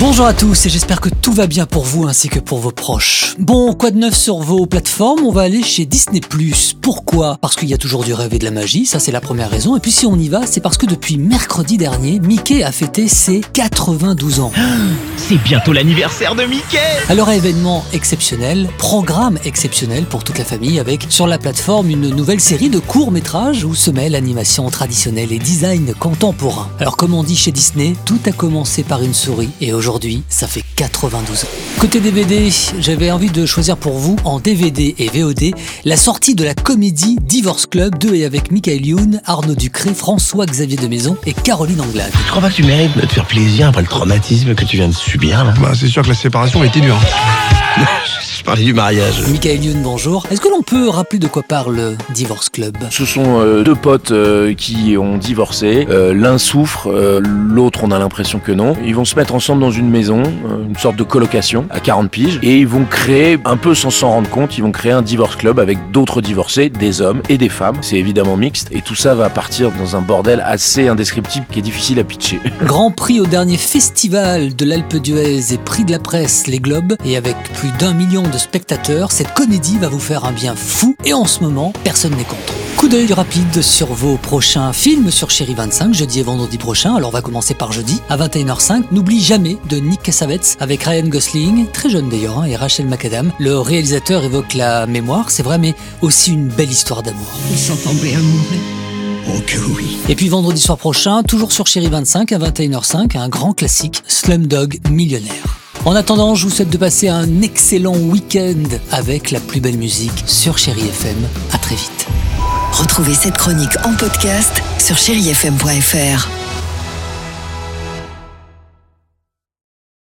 Bonjour à tous et j'espère que tout va bien pour vous ainsi que pour vos proches. Bon, quoi de neuf sur vos plateformes? On va aller chez Disney+. Pourquoi? Parce qu'il y a toujours du rêve et de la magie, ça c'est la première raison. Et puis si on y va, c'est parce que depuis mercredi dernier, Mickey a fêté ses 92 ans. C'est bientôt l'anniversaire de Mickey Alors événement exceptionnel, programme exceptionnel pour toute la famille avec sur la plateforme une nouvelle série de courts-métrages où se mêlent animation traditionnelle et design contemporain. Alors comme on dit chez Disney, tout a commencé par une souris et aujourd'hui ça fait 92 ans. Côté DVD, j'avais envie de choisir pour vous en DVD et VOD la sortie de la comédie Divorce Club de et avec Michael Youn, Arnaud Ducré, François-Xavier de Maison et Caroline Anglade. Tu crois pas que tu mérites de te faire plaisir après le traumatisme que tu viens de subir là? Bah, c'est sûr que la séparation était dure. Je parlais du mariage. Michael Youn, bonjour. Est-ce que l'on peut rappeler de quoi parle Divorce Club? Ce sont euh, deux potes euh, qui ont divorcé. Euh, L'un souffre, euh, l'autre on a l'impression que non. Ils vont se mettre ensemble dans une maison, euh, une sorte de colocation à 40 piges, et ils vont créer, un peu sans s'en rendre compte, ils vont créer un divorce club avec d'autres divorcés, des hommes et des femmes. C'est évidemment mixte, et tout ça va partir dans un bordel assez indescriptible qui est difficile à pitcher. Grand prix au dernier festival de l'Alpe d'Huez et prix de la presse, les Globes, et avec plus d'un million de spectateurs, cette comédie va vous faire un bien fou, et en ce moment, personne n'est contre. Coup d'œil rapide sur vos prochains films sur Chéri 25, jeudi et vendredi prochain, alors on va commencer par jeudi, à 21h05. N'oublie jamais de Nick Cassavetes avec Ryan Gosling, très jeune d'ailleurs, hein, et Rachel McAdam. Le réalisateur évoque la mémoire, c'est vrai, mais aussi une belle histoire d'amour. Ils sont tombés amoureux. Oh que oui. Et puis vendredi soir prochain, toujours sur Chéri 25 à 21h05, un grand classique, Slumdog Millionnaire. En attendant, je vous souhaite de passer un excellent week-end avec la plus belle musique sur Chéri FM. À très vite. Retrouvez cette chronique en podcast sur chérifm.fr.